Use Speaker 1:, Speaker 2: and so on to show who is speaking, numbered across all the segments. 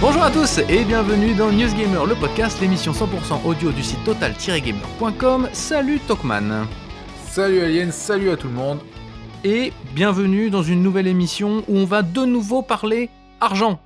Speaker 1: Bonjour à tous et bienvenue dans News Gamer, le podcast, l'émission 100% audio du site total-gamer.com. Salut Tokman
Speaker 2: Salut Alien, salut à tout le monde
Speaker 1: Et bienvenue dans une nouvelle émission où on va de nouveau parler argent.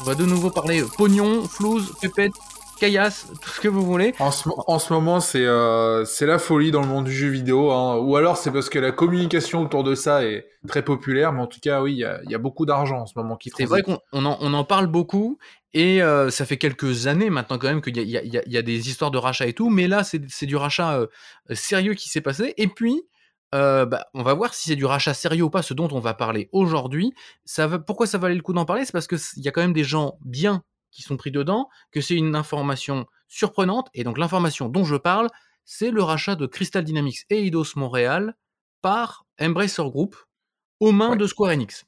Speaker 1: On va de nouveau parler pognon, flouze, pépette, caillasse, tout ce que vous voulez.
Speaker 2: En ce, en ce moment, c'est euh, c'est la folie dans le monde du jeu vidéo. Hein. Ou alors, c'est parce que la communication autour de ça est très populaire. Mais en tout cas, oui, il y a, y a, beaucoup d'argent en ce moment qui
Speaker 1: C'est vrai qu'on on en, on en, parle beaucoup. Et euh, ça fait quelques années maintenant quand même qu'il y, y, y, a des histoires de rachat et tout. Mais là, c'est du rachat euh, sérieux qui s'est passé. Et puis... Euh, bah, on va voir si c'est du rachat sérieux ou pas, ce dont on va parler aujourd'hui. Ça va, pourquoi ça valait le coup d'en parler? C'est parce qu'il y a quand même des gens bien qui sont pris dedans, que c'est une information surprenante. Et donc l'information dont je parle, c'est le rachat de Crystal Dynamics et Eidos Montréal par Embracer Group aux mains ouais. de Square Enix.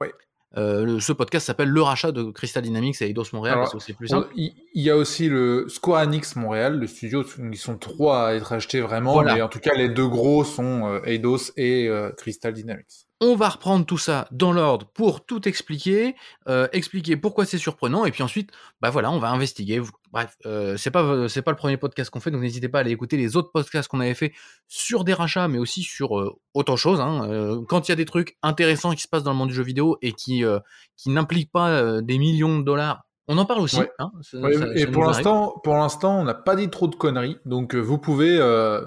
Speaker 2: Ouais.
Speaker 1: Euh, ce podcast s'appelle Le rachat de Crystal Dynamics et Eidos Montréal,
Speaker 2: Alors,
Speaker 1: parce que c'est plus simple.
Speaker 2: Il y a aussi le Square Enix Montréal, le studio, ils sont trois à être achetés vraiment, voilà. mais en tout cas les deux gros sont euh, Eidos et euh, Crystal Dynamics.
Speaker 1: On va reprendre tout ça dans l'ordre pour tout expliquer, euh, expliquer pourquoi c'est surprenant, et puis ensuite, bah voilà, on va investiguer. Bref, euh, c'est pas c'est pas le premier podcast qu'on fait, donc n'hésitez pas à aller écouter les autres podcasts qu'on avait fait sur des rachats, mais aussi sur euh, autre chose. Hein. Euh, quand il y a des trucs intéressants qui se passent dans le monde du jeu vidéo et qui qui n'impliquent pas des millions de dollars, on en parle aussi.
Speaker 2: Ouais.
Speaker 1: Hein,
Speaker 2: ça, ouais, ça, et ça pour l'instant, pour l'instant, on n'a pas dit trop de conneries, donc vous pouvez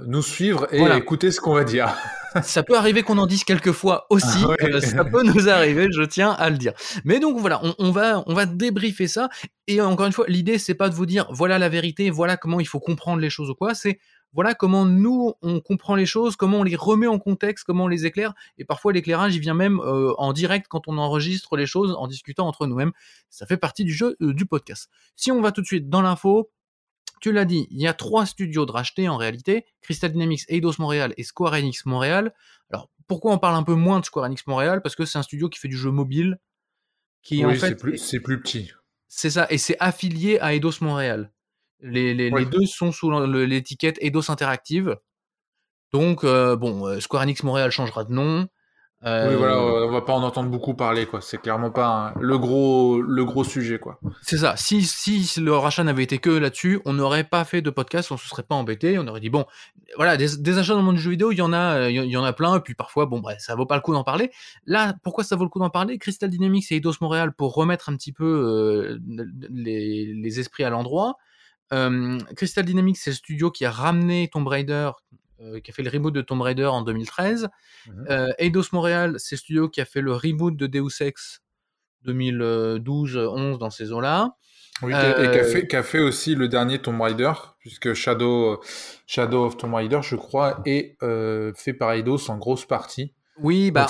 Speaker 2: nous suivre et voilà. écouter ce qu'on va dire.
Speaker 1: ça peut arriver qu'on en dise quelques fois aussi.
Speaker 2: Ah ouais.
Speaker 1: euh, ça peut nous arriver, je tiens à le dire. Mais donc voilà, on, on, va on va débriefer ça. Et encore une fois, l'idée c'est pas de vous dire voilà la vérité, voilà comment il faut comprendre les choses ou quoi. C'est voilà comment nous on comprend les choses, comment on les remet en contexte, comment on les éclaire. Et parfois l'éclairage il vient même euh, en direct quand on enregistre les choses en discutant entre nous-mêmes. Ça fait partie du jeu euh, du podcast. Si on va tout de suite dans l'info, tu l'as dit, il y a trois studios de racheter en réalité, Crystal Dynamics, Eidos Montréal et Square Enix Montréal. Alors pourquoi on parle un peu moins de Square Enix Montréal? Parce que c'est un studio qui fait du jeu mobile, qui
Speaker 2: oui,
Speaker 1: en fait
Speaker 2: c'est plus, plus, petit.
Speaker 1: C'est ça, et c'est affilié à Eidos Montréal. Les, les, ouais. les deux sont sous l'étiquette Eidos Interactive. Donc euh, bon, Square Enix Montréal changera de nom.
Speaker 2: Euh... Oui, voilà, on va pas en entendre beaucoup parler, quoi. C'est clairement pas un... le gros, le gros sujet, quoi.
Speaker 1: C'est ça. Si, si le rachat n'avait été que là-dessus, on n'aurait pas fait de podcast, on se serait pas embêté, on aurait dit bon, voilà, des, des, achats dans le monde du jeu vidéo, il y en a, il y en a plein, et puis parfois, bon, bref, ça vaut pas le coup d'en parler. Là, pourquoi ça vaut le coup d'en parler? Crystal Dynamics et Eidos Montréal pour remettre un petit peu euh, les, les esprits à l'endroit. Crystal Dynamics, c'est le studio qui a ramené Tomb Raider qui a fait le reboot de Tomb Raider en 2013. Mmh. Eidos Montréal, c'est le studio qui a fait le reboot de Deus Ex 2012-11 dans ces eaux-là.
Speaker 2: Oui, euh... et qui a, fait, qui a, fait, aussi le dernier Tomb Raider, puisque Shadow, Shadow of Tomb Raider, je crois, est euh, fait par Eidos en grosse partie.
Speaker 1: Oui, bah,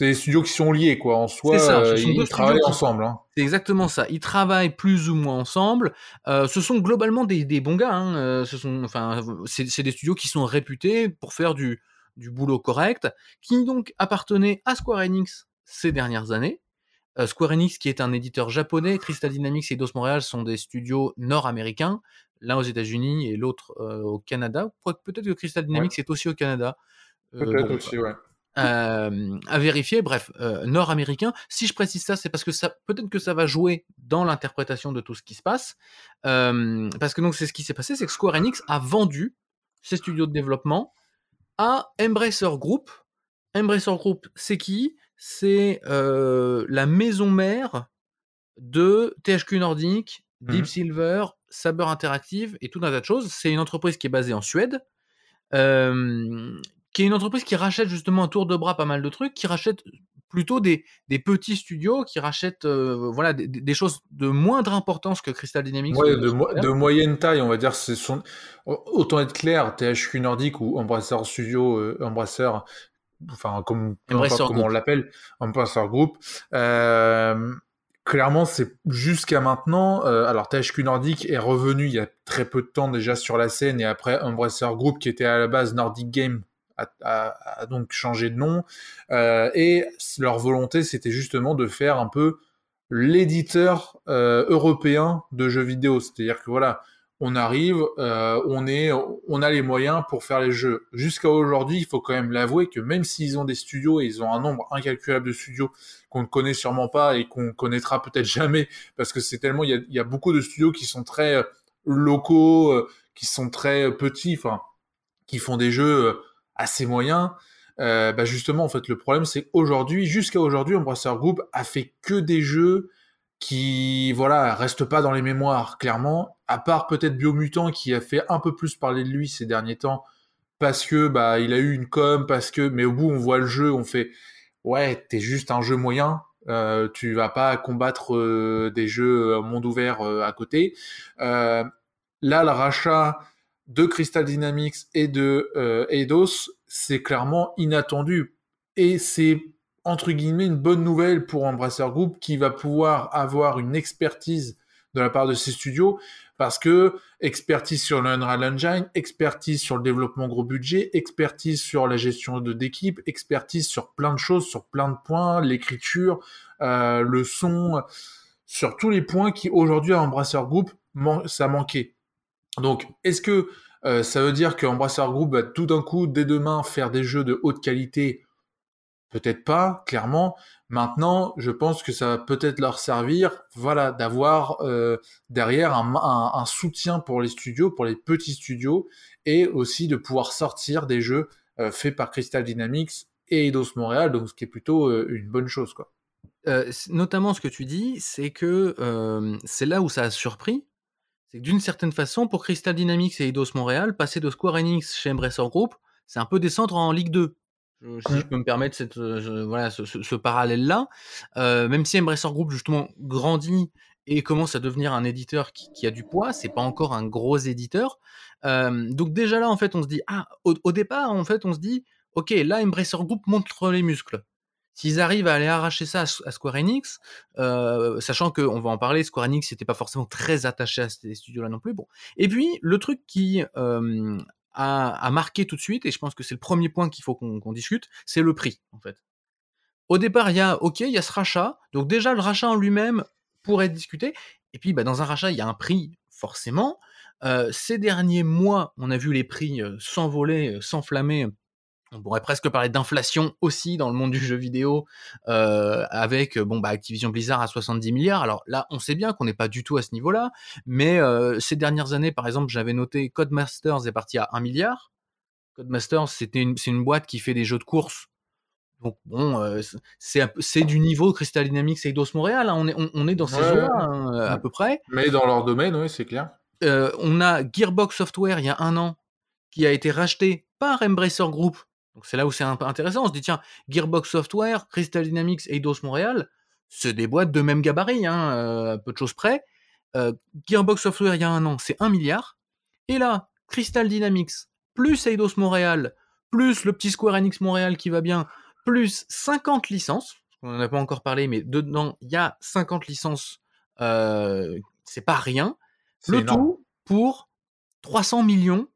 Speaker 2: c'est des studios qui sont liés, quoi. En soi, ça, euh, ils travaillent ensemble. Hein.
Speaker 1: C'est exactement ça. Ils travaillent plus ou moins ensemble. Euh, ce sont globalement des, des bons gars. Hein. Euh, ce sont, enfin, c'est des studios qui sont réputés pour faire du, du boulot correct, qui donc appartenaient à Square Enix ces dernières années. Euh, Square Enix, qui est un éditeur japonais, Crystal Dynamics et Dos Montréal sont des studios nord-américains, l'un aux États-Unis et l'autre au Canada. Peut-être que Crystal Dynamics ouais. est aussi au Canada.
Speaker 2: Peut-être bon, aussi, ouais.
Speaker 1: Euh, à vérifier. Bref, euh, nord-américain. Si je précise ça, c'est parce que ça, peut-être que ça va jouer dans l'interprétation de tout ce qui se passe. Euh, parce que donc c'est ce qui s'est passé, c'est que Square Enix a vendu ses studios de développement à Embracer Group. Embracer Group, c'est qui? C'est euh, la maison mère de THQ Nordic, Deep mmh. Silver, Saber Interactive et tout un tas de choses. C'est une entreprise qui est basée en Suède. Euh, qui est une entreprise qui rachète justement un tour de bras pas mal de trucs, qui rachète plutôt des, des petits studios, qui rachètent euh, voilà, des, des, choses de moindre importance que Crystal Dynamics.
Speaker 2: Ouais, de, mo de, moyenne taille, on va dire. Son... Autant être clair, THQ Nordic ou Embracer Studio, euh, Embracer, enfin, comme, on l'appelle, Embracer Group, euh, clairement, c'est jusqu'à maintenant. Euh, alors, THQ Nordic est revenu il y a très peu de temps déjà sur la scène, et après Embracer Group, qui était à la base Nordic Game, a, donc changé de nom. Euh, et leur volonté, c'était justement de faire un peu l'éditeur euh, européen de jeux vidéo. C'est-à-dire que voilà, on arrive, euh, on est, on a les moyens pour faire les jeux. Jusqu'à aujourd'hui, il faut quand même l'avouer que même s'ils ont des studios et ils ont un nombre incalculable de studios qu'on ne connaît sûrement pas et qu'on connaîtra peut-être jamais, parce que c'est tellement, il y a, beaucoup de studios qui sont très locaux, qui sont très petits, enfin, qui font des jeux assez moyens. bah justement, en fait, le problème, c'est qu'aujourd'hui, jusqu'à aujourd'hui, Embracer Group a fait que des jeux qui voilà reste pas dans les mémoires clairement à part peut-être Biomutant qui a fait un peu plus parler de lui ces derniers temps parce que bah il a eu une com parce que mais au bout on voit le jeu on fait ouais t'es juste un jeu moyen euh, tu vas pas combattre euh, des jeux euh, monde ouvert euh, à côté là le rachat de Crystal Dynamics et de Eidos c'est clairement inattendu et c'est entre guillemets une bonne nouvelle pour Embracer Group qui va pouvoir avoir une expertise de la part de ses studios parce que expertise sur le Unreal Engine, expertise sur le développement gros budget, expertise sur la gestion d'équipe, expertise sur plein de choses, sur plein de points, l'écriture, euh, le son, sur tous les points qui aujourd'hui à Embracer Group ça manquait. Donc est-ce que euh, ça veut dire que Embracer Group va tout d'un coup dès demain faire des jeux de haute qualité? Peut-être pas, clairement. Maintenant, je pense que ça va peut-être leur servir, voilà, d'avoir euh, derrière un, soutien pour les studios, pour les petits studios, et aussi de pouvoir sortir des jeux euh, faits par Crystal Dynamics et Eidos Montréal, donc ce qui est plutôt une bonne chose,
Speaker 1: notamment, ce que tu dis, c'est que c'est là où ça a surpris. C'est que d'une certaine façon, pour Crystal Dynamics et Eidos Montréal, passer de Square Enix chez Embracer Group, c'est un peu descendre en Ligue 2 si je peux me permettre cette, euh, voilà, ce, parallèle-là. Euh, même si Embracer Group, justement, grandit et commence à devenir un éditeur qui, a du poids, c'est pas encore un gros éditeur. Euh, donc déjà là, en fait, on se dit, ah, au, départ, en fait, on se dit, ok, là, Embracer Group montre les muscles. S'ils arrivent à aller arracher ça à, Square Enix, sachant qu'on va en parler, Square Enix n'était pas forcément très attaché à ces studios-là non plus. Bon. Et puis, le truc qui à, marquer tout de suite, et je pense que c'est le premier point qu'il faut qu'on discute, c'est le prix, en fait. Au départ, il y a, ok, il y a ce rachat, donc déjà le rachat en lui-même pourrait être discuté, et puis bah, dans un rachat, il y a un prix, forcément. Euh, ces derniers mois, on a vu les prix euh, s'envoler, euh, s'enflammer on pourrait presque parler d'inflation aussi dans le monde du jeu vidéo, euh, avec bon bah Activision Blizzard à 70 milliards. Alors là, on sait bien qu'on n'est pas du tout à ce niveau-là, mais euh, ces dernières années, par exemple, j'avais noté Codemasters est parti à 1 milliard. Codemasters, c'était une, c'est une boîte qui fait des jeux de course. Donc bon, euh, c'est, c'est du niveau Crystal Dynamics et Eidos Montréal. Hein. On, est, on, est dans ces jeux-là hein, à peu près.
Speaker 2: Mais dans leur domaine, oui, c'est clair.
Speaker 1: on a Gearbox Software il y a un an qui a été racheté par Embracer Group donc c'est là où c'est un peu intéressant. On se dit, tiens, Gearbox Software, Crystal Dynamics et Eidos Montréal, c'est des boîtes de même gabarit, hein, euh, peu de choses près. Euh, Gearbox Software, il y a un an, c'est 1 milliard. Et là, Crystal Dynamics, plus Eidos Montréal, plus le petit Square Enix Montréal qui va bien, plus 50 licences. On n'en a pas encore parlé, mais dedans, il y a 50 licences. Euh, c'est pas rien. Le tout pour 300 millions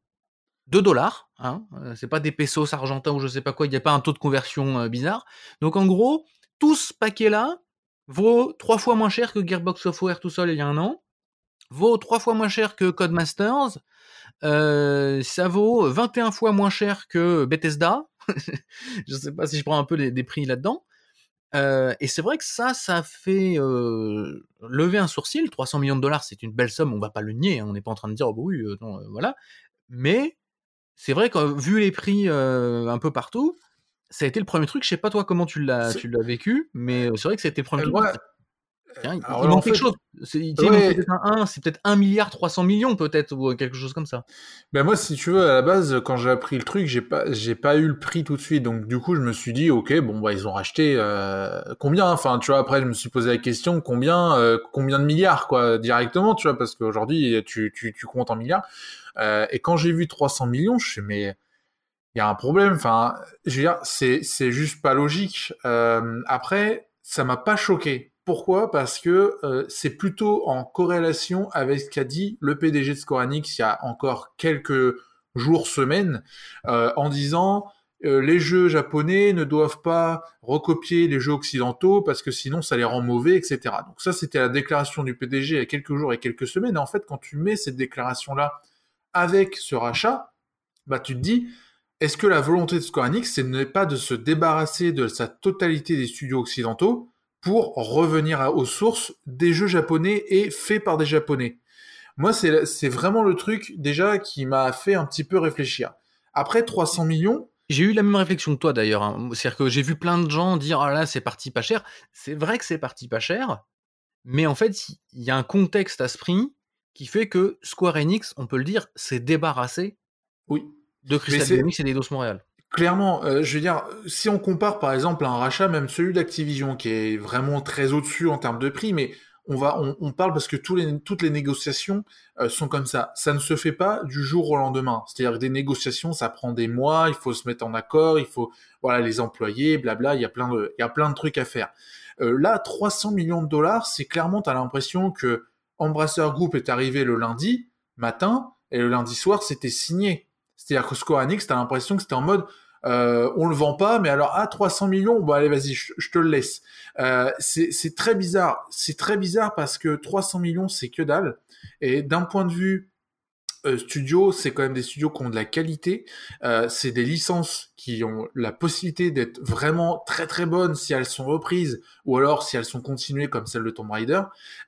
Speaker 1: de dollars. Hein, c'est pas des pesos argentins ou je sais pas quoi, il n'y a pas un taux de conversion bizarre. Donc en gros, tout ce paquet-là vaut trois fois moins cher que Gearbox Software tout seul il y a un an, vaut trois fois moins cher que Codemasters, ça vaut 21 fois moins cher que Bethesda. je sais pas si je prends un peu des, prix là-dedans. et c'est vrai que ça, ça fait lever un sourcil. 300 millions de dollars, c'est une belle somme, on va pas le nier. Hein, on n'est pas en train de dire, oh bah oui, non, voilà. Mais c'est vrai que vu les prix un peu partout, ça a été le premier truc. Je sais pas toi comment tu l'as tu l'as vécu, mais c'est vrai que c'était le premier truc. il, manque quelque chose. C'est peut-être un c'est peut-être 1 milliard 300 millions peut-être ou quelque chose comme ça.
Speaker 2: Ben moi, si tu veux, à la base, quand j'ai appris le truc, j'ai pas j'ai pas eu le prix tout de suite. Donc du coup, je me suis dit, ok, bon bah ils ont racheté combien? Enfin, tu vois, après je me suis posé la question, combien combien de milliards quoi directement, tu vois, parce qu'aujourd'hui tu, tu tu comptes en milliards. Euh, et quand j'ai vu 300 millions, je suis mais il y a un problème. Enfin, je veux dire, c'est c'est juste pas logique. Euh, après, ça m'a pas choqué. Pourquoi? Parce que euh, c'est plutôt en corrélation avec ce qu'a dit le PDG de Scoranix il y a encore quelques jours, semaines, en disant les jeux japonais ne doivent pas recopier les jeux occidentaux parce que sinon ça les rend mauvais, etc. Donc ça, c'était la déclaration du PDG il y a quelques jours et quelques semaines. Et en fait, quand tu mets cette déclaration-là avec ce rachat, bah tu te dis, est-ce que la volonté de Square Enix, ce n'est pas de se débarrasser de sa totalité des studios occidentaux pour revenir aux sources des jeux japonais et faits par des japonais? Moi, c'est vraiment le truc déjà qui m'a fait un petit peu réfléchir. Après 300 millions,
Speaker 1: j'ai eu la même réflexion que toi d'ailleurs. Hein. C'est-à-dire que j'ai vu plein de gens dire ah là c'est parti pas cher. C'est vrai que c'est parti pas cher, mais en fait il y a un contexte à ce prix qui fait que Square Enix, on peut le dire, s'est débarrassé
Speaker 2: oui.
Speaker 1: de Crystal Dynamics et d'Eidos Montréal.
Speaker 2: Clairement, euh, je veux dire, si on compare par exemple un rachat, même celui d'Activision, qui est vraiment très au-dessus en termes de prix, mais on va, on, parle parce que tous les, toutes les négociations euh, sont comme ça. Ça ne se fait pas du jour au lendemain. C'est-à-dire que des négociations, ça prend des mois. Il faut se mettre en accord. Il faut, voilà, les employés, blabla. Il y a plein de, il y a plein de trucs à faire. Euh, là, 300 millions de dollars, c'est clairement, tu as l'impression que Embrasseur Group est arrivé le lundi matin et le lundi soir, c'était signé. C'est-à-dire que Square Enix, t'as l'impression que c'était en mode, euh, on le vend pas, mais alors à 300 millions, bon allez vas-y, je, te le laisse. Euh, c'est très bizarre, c'est très bizarre parce que 300 millions c'est que dalle. Et d'un point de vue euh, studio, c'est quand même des studios qui ont de la qualité. Euh, c'est des licences qui ont la possibilité d'être vraiment très très bonnes si elles sont reprises ou alors si elles sont continuées comme celle de Tomb Raider,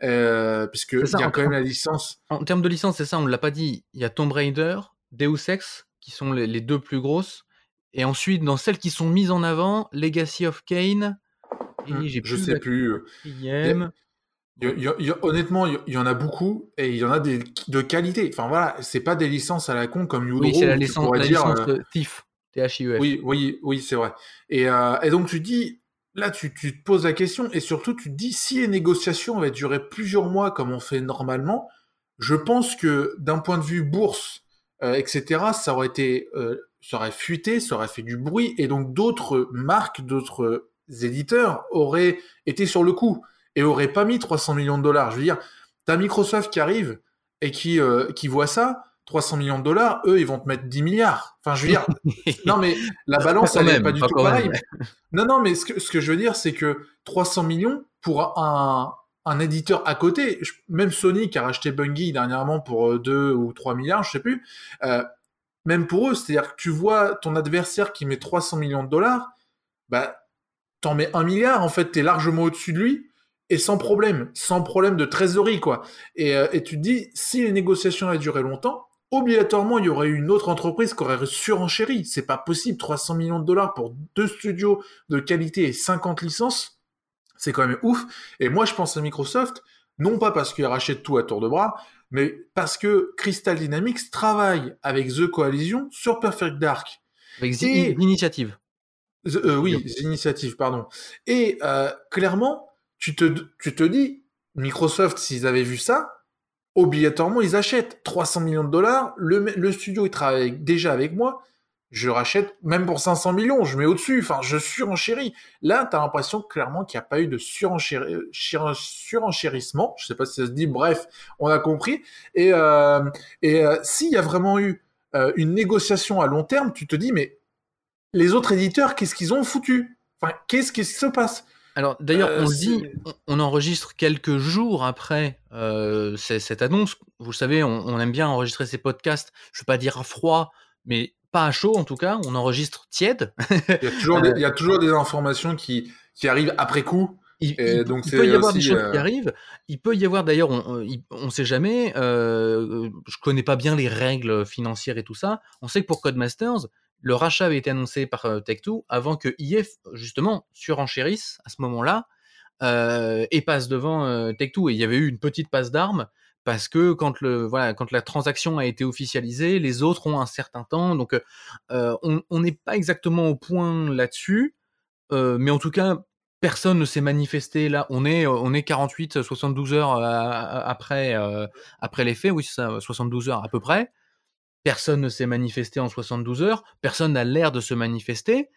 Speaker 2: euh, puisque il y a quand même la licence.
Speaker 1: En termes de licence, c'est ça, on ne l'a pas dit. Il y a Tomb Raider, Deus Ex qui sont les, deux plus grosses, et ensuite dans celles qui sont mises en avant, Legacy of Kane.
Speaker 2: Et j'ai je sais plus honnêtement, il y, en a beaucoup et il y en a des, de qualité. Enfin voilà, c'est pas des licences à la con comme Udro.
Speaker 1: Oui, c'est la licence, la licence euh, TIF,
Speaker 2: T-H-I-E-F. Oui, oui, oui, c'est vrai. Et, euh, et, donc tu dis, là, tu, tu, te poses la question et surtout tu te dis, si les négociations avaient duré plusieurs mois comme on fait normalement, je pense que d'un point de vue bourse, euh, etc., ça aurait été, euh, ça aurait fuité, ça aurait fait du bruit et donc d'autres marques, d'autres éditeurs auraient été sur le coup et aurait pas mis 300 millions de dollars. Je veux dire, t'as Microsoft qui arrive et qui, euh, qui voit ça, 300 millions de dollars, eux, ils vont te mettre 10 milliards. Enfin, je veux dire, non, mais la balance, elle n'est pas du tout pareille. Non, non, mais ce que, ce que je veux dire, c'est que 300 millions pour un, un éditeur à côté, même Sony qui a racheté Bungie dernièrement pour 2 euh, ou 3 milliards, je sais plus, euh, même pour eux, c'est-à-dire que tu vois ton adversaire qui met 300 millions de dollars, bah, t'en mets 1 milliard, en fait, t'es largement au-dessus de lui, et sans problème, sans problème de trésorerie, quoi. Et, euh, et tu te dis, si les négociations avaient duré longtemps, obligatoirement, il y aurait eu une autre entreprise qui aurait surenchéri. C'est pas possible, 300 millions de dollars pour deux studios de qualité et 50 licences, c'est quand même ouf. Et moi, je pense à Microsoft, non pas parce qu'il rachète tout à tour de bras, mais parce que Crystal Dynamics travaille avec The Coalition sur Perfect Dark.
Speaker 1: Avec l'initiative.
Speaker 2: Euh, oui, l'initiative, pardon. Et euh, clairement, tu te, tu te dis, Microsoft, s'ils avaient vu ça, obligatoirement, ils achètent 300 millions de dollars. Le, le studio, il travaille déjà avec moi. Je rachète même pour 500 millions, je mets au-dessus. Enfin, je surenchéris. Là, tu as l'impression clairement qu'il n'y a pas eu de surenchérissement. Je sais pas si ça se dit. Bref, on a compris. Et, euh, et euh, s'il y a vraiment eu euh, une négociation à long terme, tu te dis, mais les autres éditeurs, qu'est-ce qu'ils ont foutu? Enfin, qu'est-ce qui se passe?
Speaker 1: Alors d'ailleurs, on le euh, dit, on enregistre quelques jours après euh, cette annonce. Vous savez, on, aime bien enregistrer ces podcasts. Je ne veux pas dire à froid, mais pas à chaud en tout cas. On enregistre tiède.
Speaker 2: il, y a toujours des, il y a toujours des informations qui, qui arrivent après coup.
Speaker 1: Il, donc peut y avoir des choses qui euh, arrivent. Il peut y avoir d'ailleurs, on ne sait jamais. Euh, je connais pas bien les règles financières et tout ça. On sait que pour Codemasters, le rachat avait été annoncé par euh, Tech2 avant que IF, justement, surenchérisse à ce moment-là euh, et passe devant euh, Tech2. Et il y avait eu une petite passe d'armes parce que quand, le, voilà, quand la transaction a été officialisée, les autres ont un certain temps. Donc, on n'est pas exactement au point là-dessus. mais en tout cas, personne ne s'est manifesté là. On est, on est 48, 72 heures après, après les faits. Oui, ça, 72 heures à peu près personne ne s'est manifesté en 72 heures, personne n'a l'air de se manifester.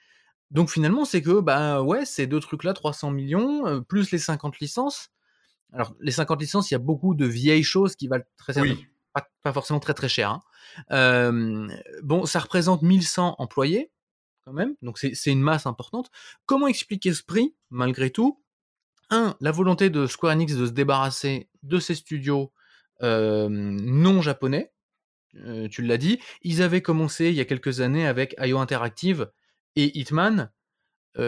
Speaker 1: Donc finalement, c'est que, bah ouais, ces deux trucs-là, 300 millions, euh, plus les 50 licences. Alors, les 50 licences, il y a beaucoup de vieilles choses qui valent très pas, forcément très très cher. Hein. bon, ça représente 1100 employés, quand même, donc c'est une masse importante. Comment expliquer ce prix, malgré tout? Un, la volonté de Square Enix de se débarrasser de ses studios non japonais, tu l'as dit. Ils avaient commencé il y a quelques années avec IO Interactive et Hitman.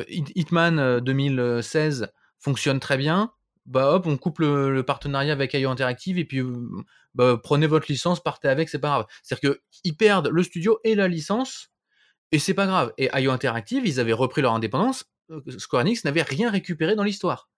Speaker 1: Hitman 2016 fonctionne très bien. Bah hop, on coupe le, partenariat avec IO Interactive et puis bah, prenez votre licence, partez avec, c'est pas grave. C'est-à-dire qu'ils perdent le studio et la licence et c'est pas grave. Et IO Interactive, ils avaient repris leur indépendance. Square Enix n'avait rien récupéré dans l'histoire.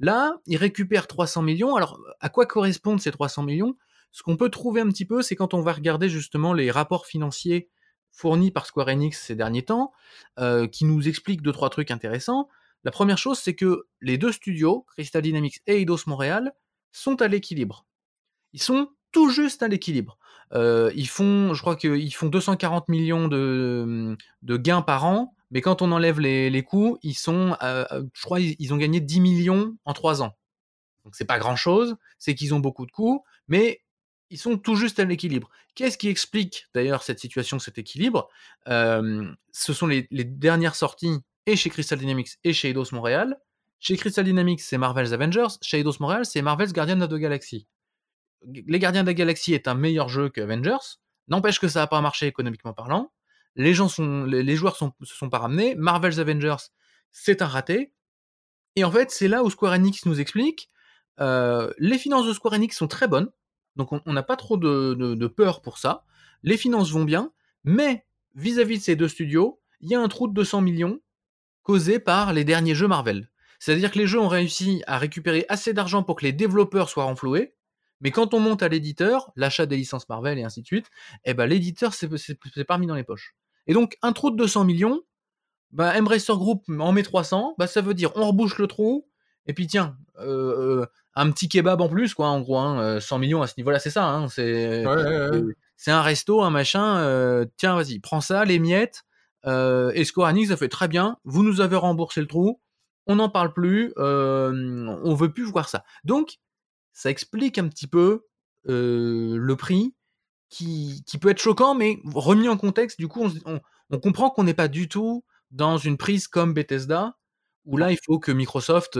Speaker 1: Là, ils récupèrent 300 millions. Alors, à quoi correspondent ces 300 millions? Ce qu'on peut trouver un petit peu, c'est quand on va regarder justement les rapports financiers fournis par Square Enix ces derniers temps, euh, qui nous expliquent deux, trois trucs intéressants. La première chose, c'est que les deux studios, Crystal Dynamics et Eidos Montréal, sont à l'équilibre. Ils sont tout juste à l'équilibre. Euh, ils font, je crois qu'ils font 240 millions de, de, gains par an, mais quand on enlève les, les coûts, ils sont, euh, je crois, ils ont gagné 10 millions en 3 ans. Donc c'est pas grand chose, c'est qu'ils ont beaucoup de coûts, mais ils sont tout juste à l'équilibre. Qu'est-ce qui explique d'ailleurs cette situation, cet équilibre? Ce sont les, dernières sorties et chez Crystal Dynamics et chez Eidos Montréal. Chez Crystal Dynamics, c'est Marvel's Avengers. Chez Eidos Montréal, c'est Marvel's Guardian of the Galaxy. Les Gardiens de la Galaxie est un meilleur jeu que Avengers. N'empêche que ça n'a pas marché économiquement parlant. Les gens sont, les, joueurs sont, se sont pas ramenés. Marvel's Avengers, c'est un raté. Et en fait, c'est là où Square Enix nous explique, euh, les finances de Square Enix sont très bonnes. Donc on n'a pas trop de, peur pour ça. Les finances vont bien, mais vis-à-vis de ces deux studios, il y a un trou de 200 millions causé par les derniers jeux Marvel. C'est-à-dire que les jeux ont réussi à récupérer assez d'argent pour que les développeurs soient renfloués, mais quand on monte à l'éditeur, l'achat des licences Marvel et ainsi de suite, eh ben l'éditeur c'est pas mis dans les poches. Et donc un trou de 200 millions, bah Embracer Group en met 300, bah ça veut dire on rebouche le trou, et puis tiens, euh, euh, un petit kebab en plus quoi, en gros, 100 hein, millions à ce niveau-là, c'est ça, hein, c'est un resto, un machin, euh, tiens vas-y, prends ça, les miettes, et Square Enix ça fait très bien, vous nous avez remboursé le trou, on n'en parle plus, on veut plus voir ça. Donc ça explique un petit peu le prix qui, peut être choquant, mais remis en contexte, du coup, on, comprend qu'on n'est pas du tout dans une prise comme Bethesda, où là, il faut que Microsoft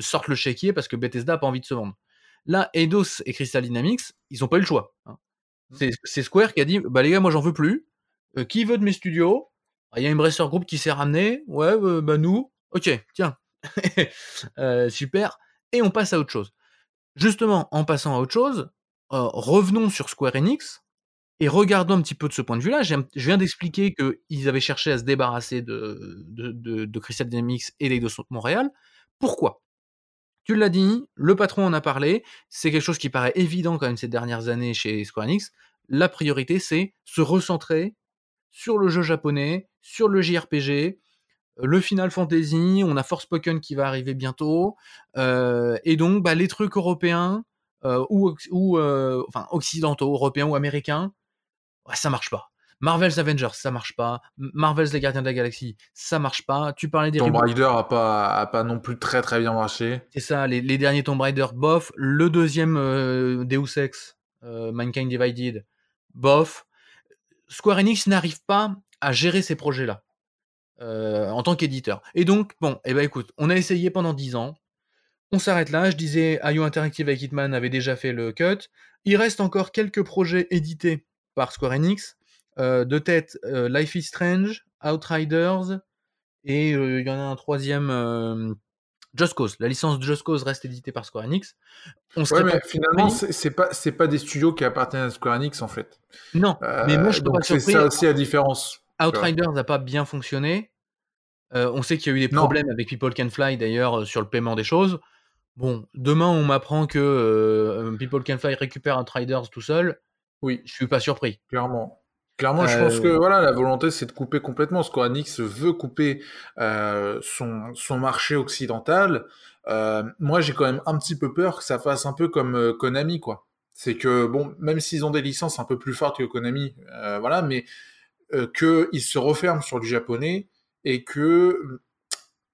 Speaker 1: sorte le chéquier parce que Bethesda n'a pas envie de se vendre. Là, Eidos et Crystal Dynamics, ils n'ont pas eu le choix. Hein. Mmh. C'est Square qui a dit, bah les gars, moi j'en veux plus. qui veut de mes studios? Ah, Il y a Embracer Group qui s'est ramené. Ouais, bah nous. Ok, tiens. super. Et on passe à autre chose. Justement, en passant à autre chose, euh, revenons sur Square Enix et regardons un petit peu de ce point de vue-là. Je viens d'expliquer qu'ils avaient cherché à se débarrasser de, de, Crystal Dynamics et d'Eidos Montréal. Pourquoi? Tu l'as dit, le patron en a parlé, c'est quelque chose qui paraît évident quand même ces dernières années chez Square Enix. La priorité, c'est se recentrer sur le jeu japonais, sur le JRPG, le Final Fantasy, on a Forspoken qui va arriver bientôt, euh, et donc bah, les trucs européens euh, ou, ou euh, enfin occidentaux, européens ou américains, ça marche pas. Marvel's Avengers, ça marche pas. Marvel's Les Gardiens de la Galaxie, ça marche pas. Tu parlais des
Speaker 2: Tomb Raider a pas, a pas non plus très très bien marché.
Speaker 1: C'est ça, les, derniers Tomb Raider, bof. Le deuxième Deus Ex, Mankind Divided, bof. Square Enix n'arrive pas à gérer ces projets-là. Euh, en tant qu'éditeur. Et donc, bon, et eh ben écoute, on a essayé pendant 10 ans. On s'arrête là. Je disais, IO Interactive avec Hitman avait déjà fait le cut. Il reste encore quelques projets édités par Square Enix. Euh, de tête, euh, Life is Strange, Outriders, et il y en a un troisième, Just Cause. La licence Just Cause reste éditée par Square Enix.
Speaker 2: On ouais, mais finalement, c'est pas c'est pas des studios qui appartiennent à Square Enix en fait.
Speaker 1: Non, mais moi je
Speaker 2: donc c'est ça aussi la différence.
Speaker 1: Outriders n'a pas bien fonctionné. Euh, on sait qu'il y a eu des problèmes avec People Can Fly d'ailleurs euh, sur le paiement des choses. Bon, demain on m'apprend que euh, People Can Fly récupère Outriders tout seul. Oui, je suis pas surpris.
Speaker 2: Clairement. Clairement, je pense que voilà, la volonté c'est de couper complètement. Square veut couper son, son marché occidental. moi, j'ai quand même un petit peu peur que ça fasse un peu comme Konami, quoi. C'est que bon, même s'ils ont des licences un peu plus fortes que Konami, voilà, mais euh, qu'ils se referment sur le japonais et que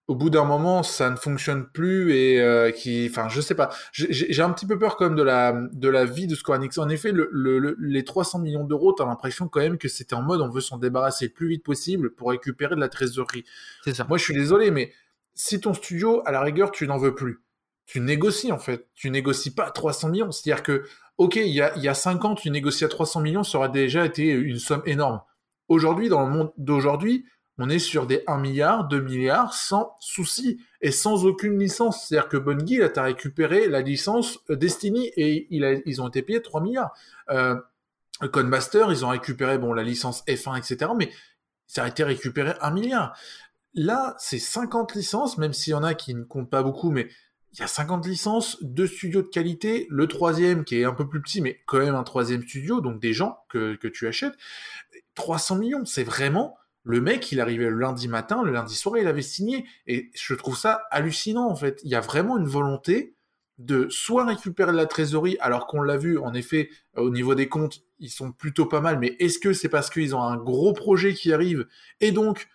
Speaker 2: au bout d'un moment, ça ne fonctionne plus et euh, qui, enfin, je sais pas. J'ai un petit peu peur quand même de la de la vie de Square Enix. En effet, le, les 300 millions d'euros, t'as l'impression quand même que c'était en mode on veut s'en débarrasser le plus vite possible pour récupérer de la trésorerie.
Speaker 1: C'est ça.
Speaker 2: Moi, je suis désolé, mais si ton studio, à la rigueur, tu n'en veux plus, tu négocies en fait. Tu négocies pas 300 millions. C'est-à-dire que, ok, il y a, il y a 5 ans, tu négociais à 300 millions, ça aurait déjà été une somme énorme. Aujourd'hui, dans le monde d'aujourd'hui, on est sur des 1 milliard, 2 milliards sans souci et sans aucune licence. C'est-à-dire que Bungie, là, tu récupéré la licence euh, Destiny et ils ont été payés 3 milliards. Euh, Codemaster, ils ont récupéré bon, la licence F1, etc. Mais ça a été récupéré 1 milliard. Là, c'est 50 licences, même s'il y en a qui ne comptent pas beaucoup, mais il y a 50 licences, deux studios de qualité, le troisième qui est un peu plus petit, mais quand même un troisième studio, donc des gens que, que tu achètes. 300 millions, c'est vraiment le mec, il arrivait le lundi matin, le lundi soir, il avait signé. Et je trouve ça hallucinant, en fait. Il y a vraiment une volonté de soit récupérer la trésorerie, alors qu'on l'a vu, en effet, au niveau des comptes, ils sont plutôt pas mal, mais est-ce que c'est parce qu'ils ont un gros projet qui arrive, et donc,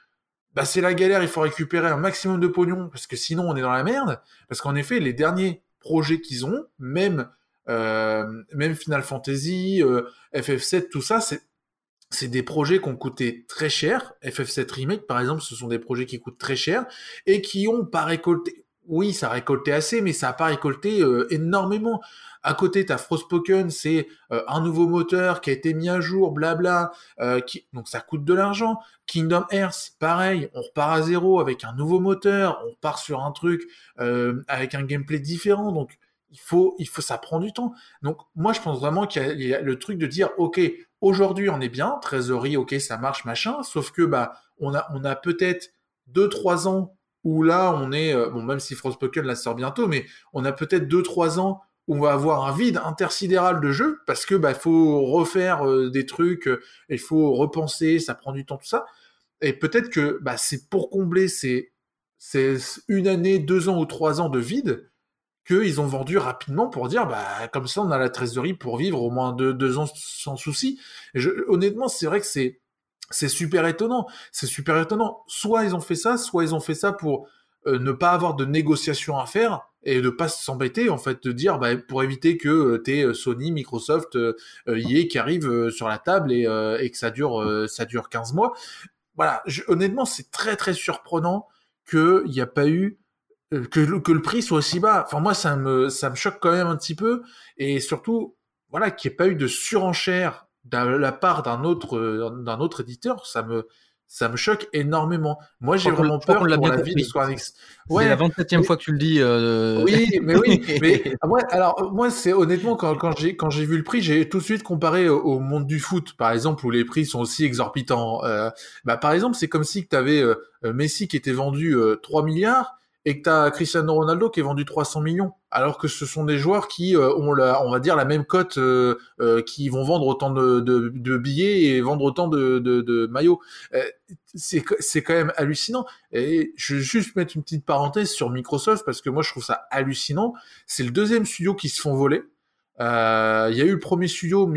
Speaker 2: bah, c'est la galère, il faut récupérer un maximum de pognon, parce que sinon on est dans la merde, parce qu'en effet, les derniers projets qu'ils ont, même, euh, même Final Fantasy, euh, FF7, tout ça, c'est c'est des projets qui ont coûté très cher. FF7 Remake, par exemple, ce sont des projets qui coûtent très cher et qui ont pas récolté. Oui, ça a récolté assez, mais ça a pas récolté euh, énormément. À côté, tu as Frostpoken, c'est euh, un nouveau moteur qui a été mis à jour, blabla, euh, qui... donc ça coûte de l'argent. Kingdom Hearts, pareil, on repart à zéro avec un nouveau moteur, on part sur un truc avec un gameplay différent, donc il faut, il faut, ça prend du temps. Donc moi, je pense vraiment qu'il y, a le truc de dire, ok, Aujourd'hui, on est bien, trésorerie, ok, ça marche, machin. Sauf que bah, on a, on a peut-être 2-3 ans où là, on est, euh, bon, même si Frostpoken la sort bientôt, mais on a peut-être 2-3 ans où on va avoir un vide intersidéral de jeu parce que bah, faut refaire euh, des trucs, euh, il faut repenser, ça prend du temps, tout ça. Et peut-être que bah, c'est pour combler ces, ces une année, deux ans ou trois ans de vide qu'ils ont vendu rapidement pour dire bah comme ça on a la trésorerie pour vivre au moins deux, ans sans souci. Honnêtement, c'est vrai que c'est super étonnant. C'est super étonnant. Soit ils ont fait ça, soit ils ont fait ça pour euh, ne pas avoir de négociations à faire et de pas s'embêter en fait de dire bah, pour éviter que euh, t'es euh, Sony, Microsoft, euh, EA qui arrivent sur la table et, et que ça dure ça dure 15 mois. Voilà, honnêtement, c'est très très surprenant qu'il n'y a pas eu euh, que, que, le prix soit aussi bas. Enfin, moi, ça me, ça me choque quand même un petit peu. Et surtout, voilà, qu'il n'y ait pas eu de surenchère de la part d'un autre, d'un autre éditeur, ça me, ça me choque énormément. Moi, j'ai vraiment peur pour la vie de Square Enix.
Speaker 1: Ouais, c'est la 27e fois que tu le dis. Euh...
Speaker 2: Oui, mais oui. mais moi, alors moi, c'est honnêtement quand, quand j'ai quand j'ai vu le prix, j'ai tout de suite comparé au, monde du foot, par exemple, où les prix sont aussi exorbitants. Euh, bah, par exemple, c'est comme si tu avais euh, Messi qui était vendu 3 milliards et que tu as Cristiano Ronaldo qui est vendu 300 millions, alors que ce sont des joueurs qui euh, ont la, on va dire la même cote, euh, euh, qui vont vendre autant de, de, de, billets et vendre autant de, de maillots. c'est c'est quand même hallucinant. Et je vais juste mettre une petite parenthèse sur Microsoft parce que moi je trouve ça hallucinant. C'est le deuxième studio qui se font voler. Il y a eu le premier studio,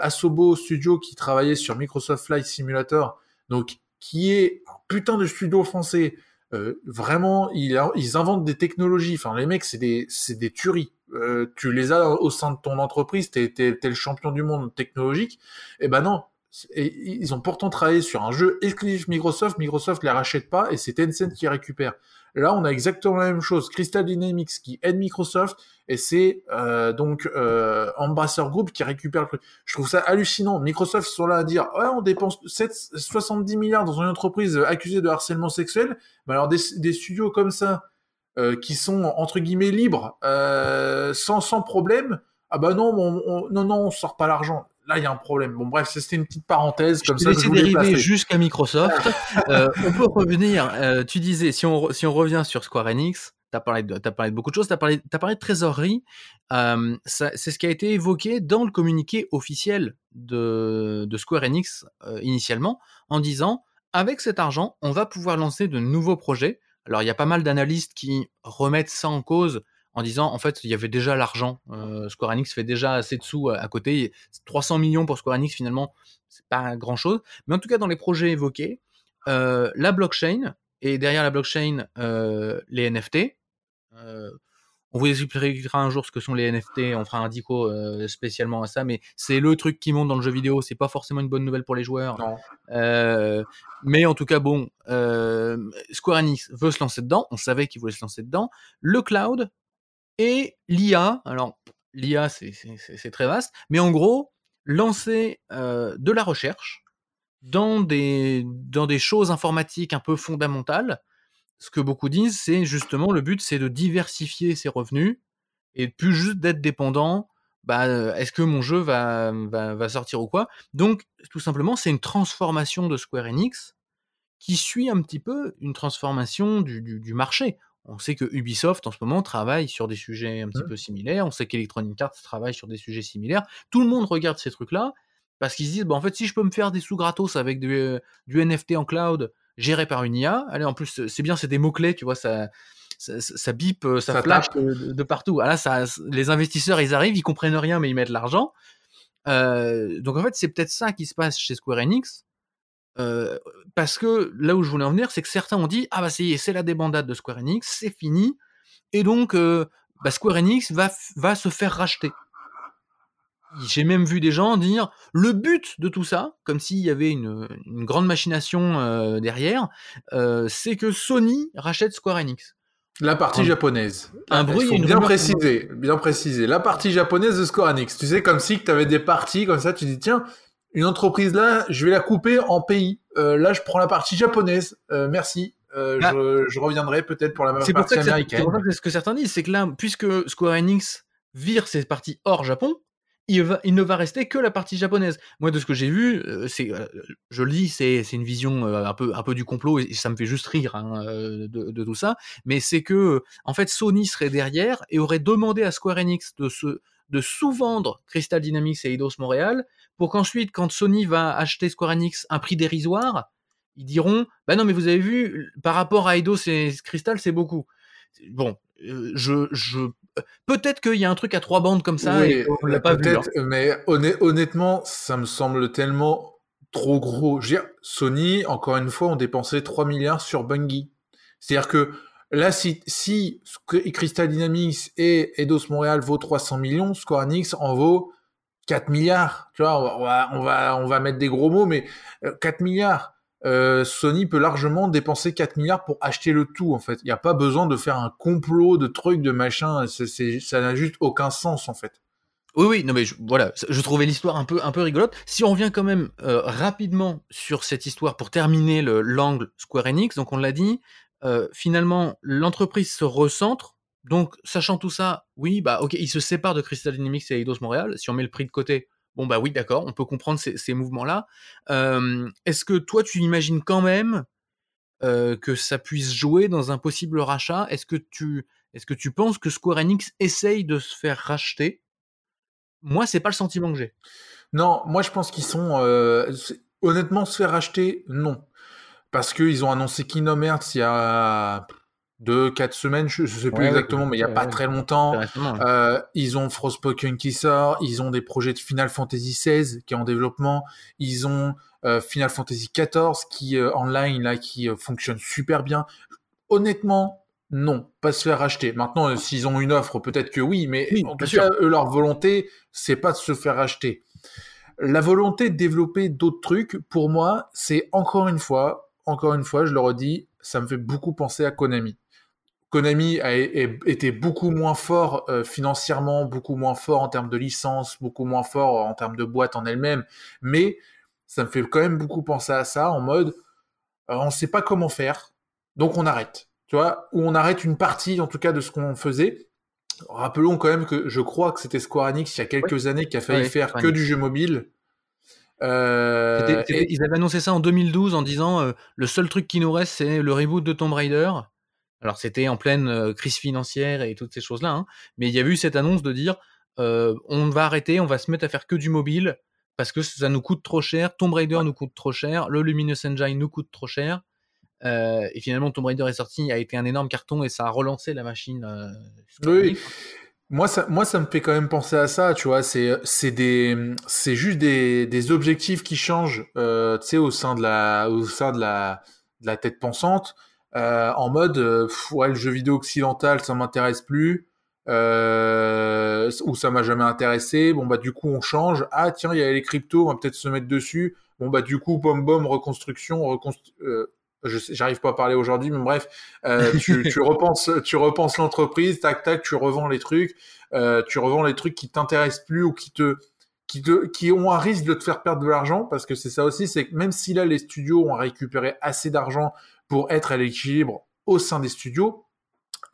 Speaker 2: Asobo Studio, qui travaillait sur Microsoft Flight Simulator, donc qui est un putain de studio français euh, vraiment, ils, inventent des technologies. Enfin, les mecs, c'est des, c'est des tueries. Euh, tu les as au sein de ton entreprise, t'es, t'es, le champion du monde technologique. Eh ben non. Et ils ont pourtant travaillé sur un jeu exclusif Microsoft. Microsoft les rachète pas et c'est Tencent qui récupère. Là, on a exactement la même chose. Crystal Dynamics qui aide Microsoft et c'est euh, donc euh, Embracer Group qui récupère le truc. Je trouve ça hallucinant. Microsoft sont là à dire on dépense 7, 70 milliards dans une entreprise accusée de harcèlement sexuel. Mais alors des, des studios comme ça euh, qui sont entre guillemets libres, euh, sans sans problème. Ah bah non, on, non non, on sort pas l'argent là, il y a un problème. Bon, bref, c'était une petite parenthèse comme
Speaker 1: je ça. Je dériver jusqu'à Microsoft. euh, on peut revenir. Euh, tu disais, si on, si on revient sur Square Enix, tu as, parlé de, as parlé de beaucoup de choses. Tu as, parlé, as parlé de trésorerie. Euh, c'est ce qui a été évoqué dans le communiqué officiel de, de Square Enix initialement, en disant avec cet argent, on va pouvoir lancer de nouveaux projets. Alors, il y a pas mal d'analystes qui remettent ça en cause en disant en fait il y avait déjà l'argent. Euh, Square Enix fait déjà assez de sous à, côté. 300 millions pour Square Enix finalement, c'est pas grand chose. Mais en tout cas dans les projets évoqués, euh, la blockchain et derrière la blockchain, les NFT. On vous expliquera un jour ce que sont les NFT, on fera un dico euh, spécialement à ça, mais c'est le truc qui monte dans le jeu vidéo, c'est pas forcément une bonne nouvelle pour les joueurs. Euh, mais en tout cas, bon, euh, Square Enix veut se lancer dedans, on savait qu'il voulait se lancer dedans. Le cloud et l'IA, alors l'IA c'est très vaste, mais en gros, lancer de la recherche dans des, dans des choses informatiques un peu fondamentales ce que beaucoup disent, c'est justement le but, c'est de diversifier ses revenus et plus juste d'être dépendant. Bah, est-ce que mon jeu va, va, sortir ou quoi? Donc, tout simplement, c'est une transformation de Square Enix qui suit un petit peu une transformation du, du, marché. On sait que Ubisoft en ce moment travaille sur des sujets un petit mmh. peu similaires. On sait qu'Electronic Arts travaille sur des sujets similaires. Tout le monde regarde ces trucs-là parce qu'ils se disent, bah, en fait, si je peux me faire des sous gratos avec du, du NFT en cloud, géré par une IA. Allez, en plus, c'est bien, c'est des mots-clés, tu vois, ça, ça, bip, euh, ça, flash de, partout. Ah là, ça, les investisseurs, ils arrivent, ils comprennent rien, mais ils mettent l'argent. Euh, donc en fait, c'est peut-être ça qui se passe chez Square Enix. Euh, parce que là où je voulais en venir, c'est que certains ont dit ah bah c'est c'est la débandade de Square Enix, c'est fini, et donc bah, Square Enix va va se faire racheter. J'ai même vu des gens dire le but de tout ça, comme s'il y avait une, grande machination euh, derrière, c'est que Sony rachète Square Enix.
Speaker 2: La partie japonaise. Un bruit. Il bien préciser, bien préciser. La partie japonaise de Square Enix. Tu sais, comme si tu avais des parties comme ça, tu dis tiens, une entreprise là, je vais la couper en pays. Euh, là, je prends la partie japonaise. merci. Bah je, reviendrai peut-être pour la partie américaine.
Speaker 1: C'est ce que certains disent, c'est que là, puisque Square Enix vire ses parties hors Japon, il, ne va rester que la partie japonaise. Moi, de ce que j'ai vu, euh, c'est, euh, je le dis, c'est, une vision euh, un peu, un peu du complot et ça me fait juste rire hein, de, tout ça. Mais c'est que, en fait, Sony serait derrière et aurait demandé à Square Enix de se, de sous-vendre Crystal Dynamics et Eidos Montréal pour qu'ensuite, quand Sony va acheter Square Enix un prix dérisoire, ils diront, bah non, mais vous avez vu, par rapport à Eidos et Crystal, c'est beaucoup. Bon, je, je peut-être qu'il y a un truc à trois bandes comme ça et on l'a pas vu. Hein.
Speaker 2: Mais honnêtement, ça me semble tellement trop gros. Je veux dire, Sony, encore une fois, ont dépensé 3 milliards sur Bungie. C'est-à-dire que là, si, Crystal Dynamics et Eidos Montréal vaut 300 millions, Square Enix en vaut 4 milliards. Tu vois, on va, on va, mettre des gros mots, mais 4 euh, milliards. Euh, Sony peut largement dépenser 4 milliards pour acheter le tout, en fait. Il n'y a pas besoin de faire un complot de trucs, de machin. ça n'a juste aucun sens, en fait.
Speaker 1: Oui, oui, non mais voilà, je trouvais l'histoire un peu, un peu rigolote. Si on revient quand même euh, rapidement sur cette histoire pour terminer l'angle Square Enix, donc on l'a dit, finalement l'entreprise se recentre. Donc sachant tout ça, oui, bah ok, il se sépare de Crystal Dynamics et Eidos Montréal. Si on met le prix de côté, Bon, bah oui, d'accord, on peut comprendre ces, mouvements-là. Est-ce que toi, tu imagines quand même que ça puisse jouer dans un possible rachat? Est-ce que, tu, est que tu penses que Square Enix essaye de se faire racheter? Moi, c'est pas le sentiment que j'ai.
Speaker 2: Non, moi, je pense qu'ils sont. honnêtement, se faire racheter, non. Parce qu'ils ont annoncé Kingdom Hearts il y a deux, quatre semaines, je, ne sais plus exactement, mais il y a pas très longtemps. Euh, ils ont Frostpoken qui sort, ils ont des projets de Final Fantasy XVI qui est en développement, ils ont euh, Final Fantasy XIV qui euh, online là qui fonctionne super bien. Honnêtement, non, pas se faire racheter. Maintenant, s'ils ont une offre, peut-être que oui, mais en tout cas, eux, leur volonté, c'est pas de se faire racheter. La volonté de développer d'autres trucs, pour moi, c'est encore une fois, encore une fois, je le redis, ça me fait beaucoup penser à Konami. Konami a, été beaucoup moins fort euh, financièrement, beaucoup moins fort en termes de licence, beaucoup moins fort en termes de boîte en elle-même, mais ça me fait quand même beaucoup penser à ça en mode euh, on ne sait pas comment faire, donc on arrête. Tu vois, ou on arrête une partie en tout cas de ce qu'on faisait. Rappelons quand même que je crois que c'était Square Enix il y a quelques années qui a failli faire que du jeu mobile.
Speaker 1: Euh, ils avaient annoncé ça en 2012 en disant le seul truc qui nous reste c'est le reboot de Tomb Raider alors c'était en pleine crise financière et toutes ces choses-là, hein, mais il y a eu cette annonce de dire on va arrêter, on va se mettre à faire que du mobile parce que ça nous coûte trop cher, Tomb Raider nous coûte trop cher, le Luminous Engine nous coûte trop cher. et finalement, Tomb Raider est sorti, a été un énorme carton et ça a relancé la machine.
Speaker 2: oui. Moi ça, moi, ça me fait quand même penser à ça, tu vois. C'est, c'est des, c'est juste des, des objectifs qui changent, tu sais, au sein de la, au sein de la, de la tête pensante. en mode ouais, le jeu vidéo occidental, ça m'intéresse plus. ou ça m'a jamais intéressé. Bon bah du coup on change. Ah tiens il y a les cryptos, on va peut-être se mettre dessus. Bon bah du coup bom bom reconstruction, reconstru j'arrive pas à parler aujourd'hui, mais bref, euh, tu, tu, repenses, tu repenses l'entreprise, tac tac, tu revends les trucs, euh, tu revends les trucs qui t'intéressent plus ou qui te, qui te, qui ont un risque de te faire perdre de l'argent, parce que c'est ça aussi, c'est que même si là les studios ont récupéré assez d'argent pour être à l'équilibre au sein des studios,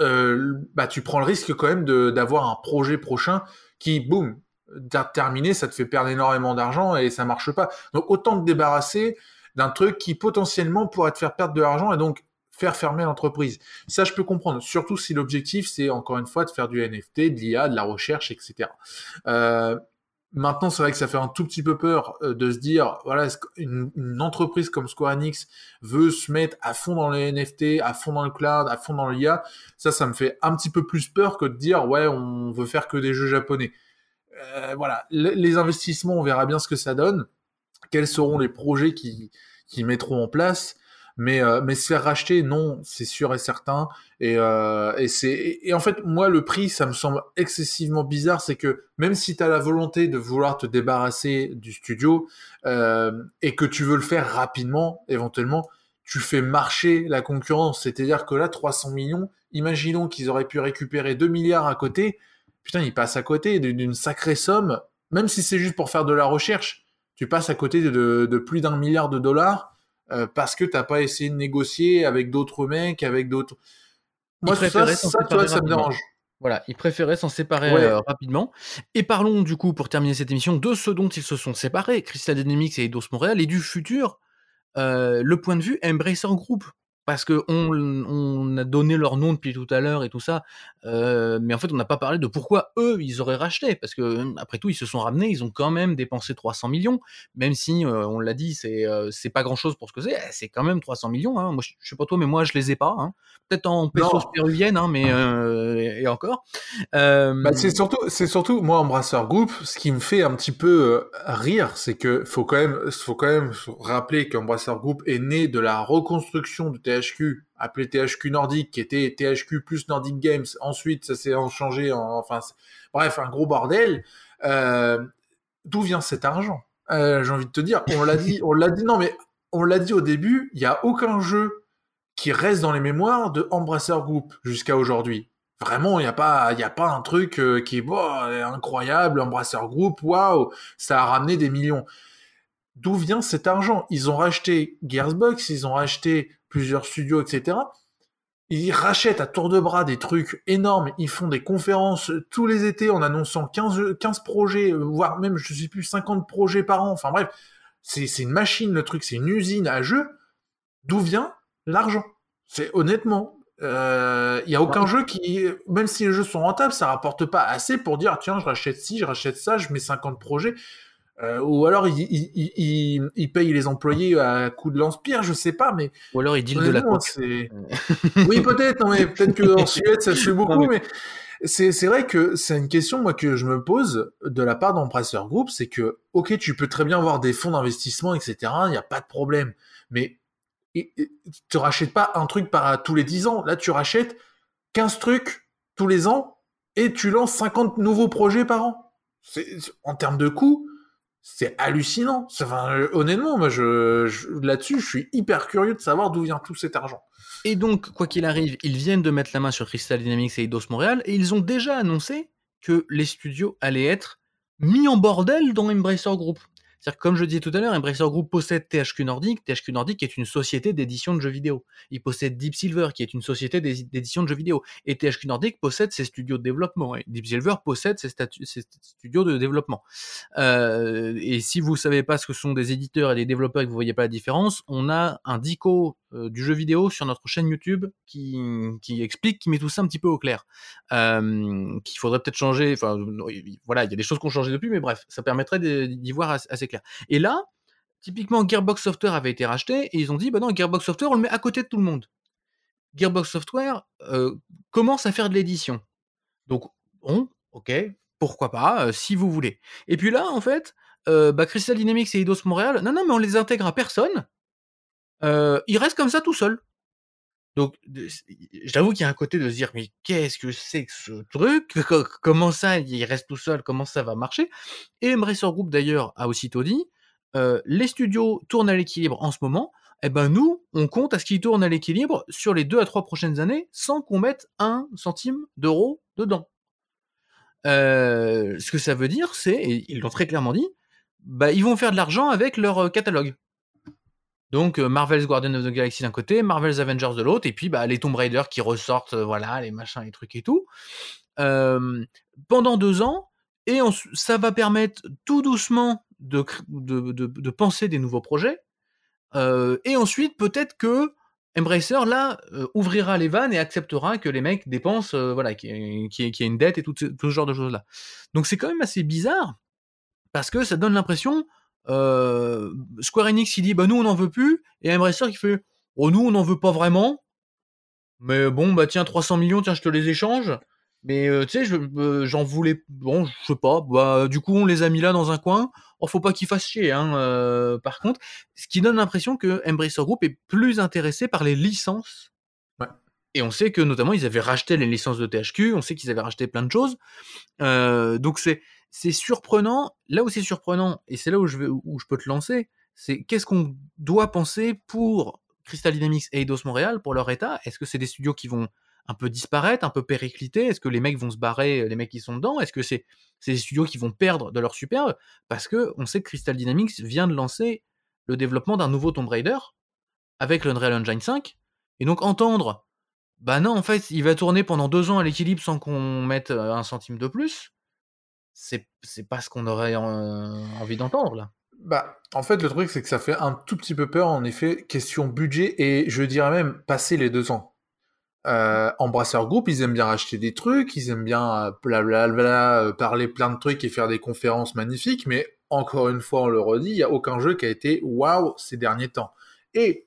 Speaker 2: euh, bah tu prends le risque quand même d'avoir un projet prochain qui, boum, terminé, ça te fait perdre énormément d'argent et ça marche pas. Donc autant te débarrasser d'un truc qui potentiellement pourrait te faire perdre de l'argent et donc faire fermer l'entreprise. Ça, je peux comprendre, surtout si l'objectif, c'est encore une fois de faire du NFT, de l'IA, de la recherche, etc. Euh, maintenant, c'est vrai que ça fait un tout petit peu peur euh, de se dire, voilà, une, une, entreprise comme Square Enix veut se mettre à fond dans les NFT, à fond dans le cloud, à fond dans l'IA. Ça, ça me fait un petit peu plus peur que de dire, ouais, on veut faire que des jeux japonais. Euh, voilà, les investissements, on verra bien ce que ça donne quels seront les projets qui, qui mettront en place. Mais, euh, mais se faire racheter, non, c'est sûr et certain. Et, euh, et, c'est, et en fait, moi, le prix, ça me semble excessivement bizarre. C'est que même si tu as la volonté de vouloir te débarrasser du studio euh, et que tu veux le faire rapidement, éventuellement, tu fais marcher la concurrence. C'est-à-dire que là, 300 millions, imaginons qu'ils auraient pu récupérer 2 milliards à côté. Putain, ils passent à côté d'une sacrée somme, même si c'est juste pour faire de la recherche tu passes à côté de, plus d'un milliard de dollars euh, parce que tu n'as pas essayé de négocier avec d'autres mecs, avec d'autres.
Speaker 1: Moi, ça, ça, ça me dérange. Voilà, ils préféraient s'en séparer euh, rapidement. Et parlons du coup, pour terminer cette émission, de ce dont ils se sont séparés, Crystal Dynamics et Eidos Montréal, et du futur, euh, le point de vue Embracer Group parce qu'on on a donné leur nom depuis tout à l'heure et tout ça, euh, mais en fait on n'a pas parlé de pourquoi eux ils auraient racheté, parce que après tout ils se sont ramenés, ils ont quand même dépensé 300 millions, même si euh, on l'a dit c'est euh, c'est pas grand chose pour ce que c'est, eh, c'est quand même 300 millions. Hein. Moi je, sais pas toi, mais moi je les ai pas. Hein. Peut-être en pesos péruviennes, hein, mais et, encore.
Speaker 2: Bah, c'est surtout c'est surtout moi Embrasseur Group, ce qui me fait un petit peu rire, c'est que faut quand même faut quand même rappeler qu'Embrasseur Group est né de la reconstruction de TH THQ, appelé THQ Nordic, qui était THQ plus Nordic Games. Ensuite, ça s'est changé en, enfin, bref, un gros bordel. Euh, d'où vient cet argent? Euh, J'ai envie de te dire, on l'a dit, on l'a dit, non mais on l'a dit au début, il n'y a aucun jeu qui reste dans les mémoires de Embracer Group jusqu'à aujourd'hui. Vraiment, il n'y a pas, il a pas un truc euh, qui est incroyable, Embracer Group, waouh, ça a ramené des millions. D'où vient cet argent? Ils ont racheté Gearsbox, ils ont racheté plusieurs studios, etc. Ils rachètent à tour de bras des trucs énormes, ils font des conférences tous les étés en annonçant 15, 15 projets, voire même, je sais plus, 50 projets par an. Enfin bref, c'est une machine le truc, c'est une usine à jeux. D'où vient l'argent? C'est honnêtement, il euh, y a aucun jeu qui, même si les jeux sont rentables, ça rapporte pas assez pour dire tiens, je rachète ci, je rachète ça, je mets 50 projets. Euh, ou alors il, il, il, paye les employés à coup de lance-pierre, je sais pas, mais.
Speaker 1: Ou alors il dit de la coke.
Speaker 2: oui, peut-être, mais peut-être qu'en Suède ça se fait beaucoup, mais, c'est vrai que c'est une question moi que je me pose de la part d'Empresseur Group, c'est que ok, tu peux très bien avoir des fonds d'investissement, etc. Il n'y a pas de problème, mais tu rachètes pas un truc par tous les 10 ans. Là, tu rachètes 15 trucs tous les ans et tu lances 50 nouveaux projets par an. En termes de coûts, c'est hallucinant. Euh, honnêtement, moi, je, là-dessus, je suis hyper curieux de savoir d'où vient tout cet argent.
Speaker 1: Et donc, quoi qu'il arrive, ils viennent de mettre la main sur Crystal Dynamics et Eidos Montréal, et ils ont déjà annoncé que les studios allaient être mis en bordel dans Embracer Group. C'est-à-dire comme je disais tout à l'heure, Embracer Group possède THQ Nordic. THQ Nordic est une société d'édition de jeux vidéo. Il possède Deep Silver, qui est une société d'édition de jeux vidéo. Et THQ Nordic possède ses studios de développement. Et Deep Silver possède ses, studios de développement. Euh, et si vous savez pas ce que sont des éditeurs et des développeurs et que vous voyez pas la différence, on a un dico du jeu vidéo sur notre chaîne YouTube qui, qui, explique, qui met tout ça un petit peu au clair. Euh, qu'il faudrait peut-être changer. Enfin, voilà, il y a des choses qui ont changé depuis, mais bref, ça permettrait d'y voir assez et là, typiquement, Gearbox Software avait été racheté et ils ont dit, bah non, Gearbox Software, on le met à côté de tout le monde. Gearbox Software euh, commence à faire de l'édition. Donc, bon, ok, pourquoi pas, euh, si vous voulez. Et puis là, en fait, euh, bah, Crystal Dynamics et Eidos Montréal, non, non, mais on les intègre à personne. Ils restent comme ça tout seuls. Donc, j'avoue qu'il y a un côté de se dire, mais qu'est-ce que c'est que ce truc? Comment ça, il reste tout seul? Comment ça va marcher? Et Embracer Group, d'ailleurs, a aussitôt dit, les studios tournent à l'équilibre en ce moment, eh ben nous, on compte à ce qu'ils tournent à l'équilibre sur les deux à trois prochaines années sans qu'on mette un centime d'euro dedans. ce que ça veut dire, c'est, et ils l'ont très clairement dit, bah, ils vont faire de l'argent avec leur catalogue. Donc Marvel's Guardian of the Galaxy d'un côté, Marvel's Avengers de l'autre, et puis bah, les Tomb Raider qui ressortent, voilà, les machins, les trucs et tout. pendant deux ans, et ça va permettre tout doucement de, penser des nouveaux projets. et ensuite, peut-être que Embracer, là, ouvrira les vannes et acceptera que les mecs dépensent, voilà, qu'il y, ait une dette et tout ce genre de choses-là. Donc c'est quand même assez bizarre, parce que ça donne l'impression euh, Square Enix il dit bah nous on n'en veut plus. Et Embracer qui fait oh nous on n'en veut pas vraiment. Mais bon bah tiens 300 millions tiens je te les échange. Mais euh, tu sais euh, j'en voulais bon je sais pas. Bah du coup on les a mis là dans un coin. Oh faut pas qu'ils fassent chier hein par contre. Ce qui donne l'impression que Embracer Group est plus intéressé par les licences. Et on sait que notamment ils avaient racheté les licences de THQ on sait qu'ils avaient racheté plein de choses. Donc c'est c'est surprenant. Là où c'est surprenant, et c'est là où je, où je peux te lancer, c'est qu'est-ce qu'on doit penser pour Crystal Dynamics et Eidos Montréal, pour leur état? Est-ce que c'est des studios qui vont un peu disparaître, un peu péricliter? Est-ce que les mecs vont se barrer, les mecs qui sont dedans? Est-ce que c'est des studios qui vont perdre de leur superbe Parce que on sait que Crystal Dynamics vient de lancer le développement d'un nouveau Tomb Raider avec l'Unreal Engine 5. Et donc entendre, bah non, en fait, il va tourner pendant deux ans à l'équilibre sans qu'on mette euh, un centime de plus c'est pas ce qu'on aurait envie d'entendre là.
Speaker 2: Bah, en fait, le truc, c'est que ça fait un tout petit peu peur, en effet, question budget, et je dirais même passer les deux ans. Euh, Embrasseur Group, ils aiment bien racheter des trucs, ils aiment bien blablabla, euh, parler plein de trucs et faire des conférences magnifiques, mais encore une fois, on le redit, il n'y a aucun jeu qui a été waouh ces derniers temps. Et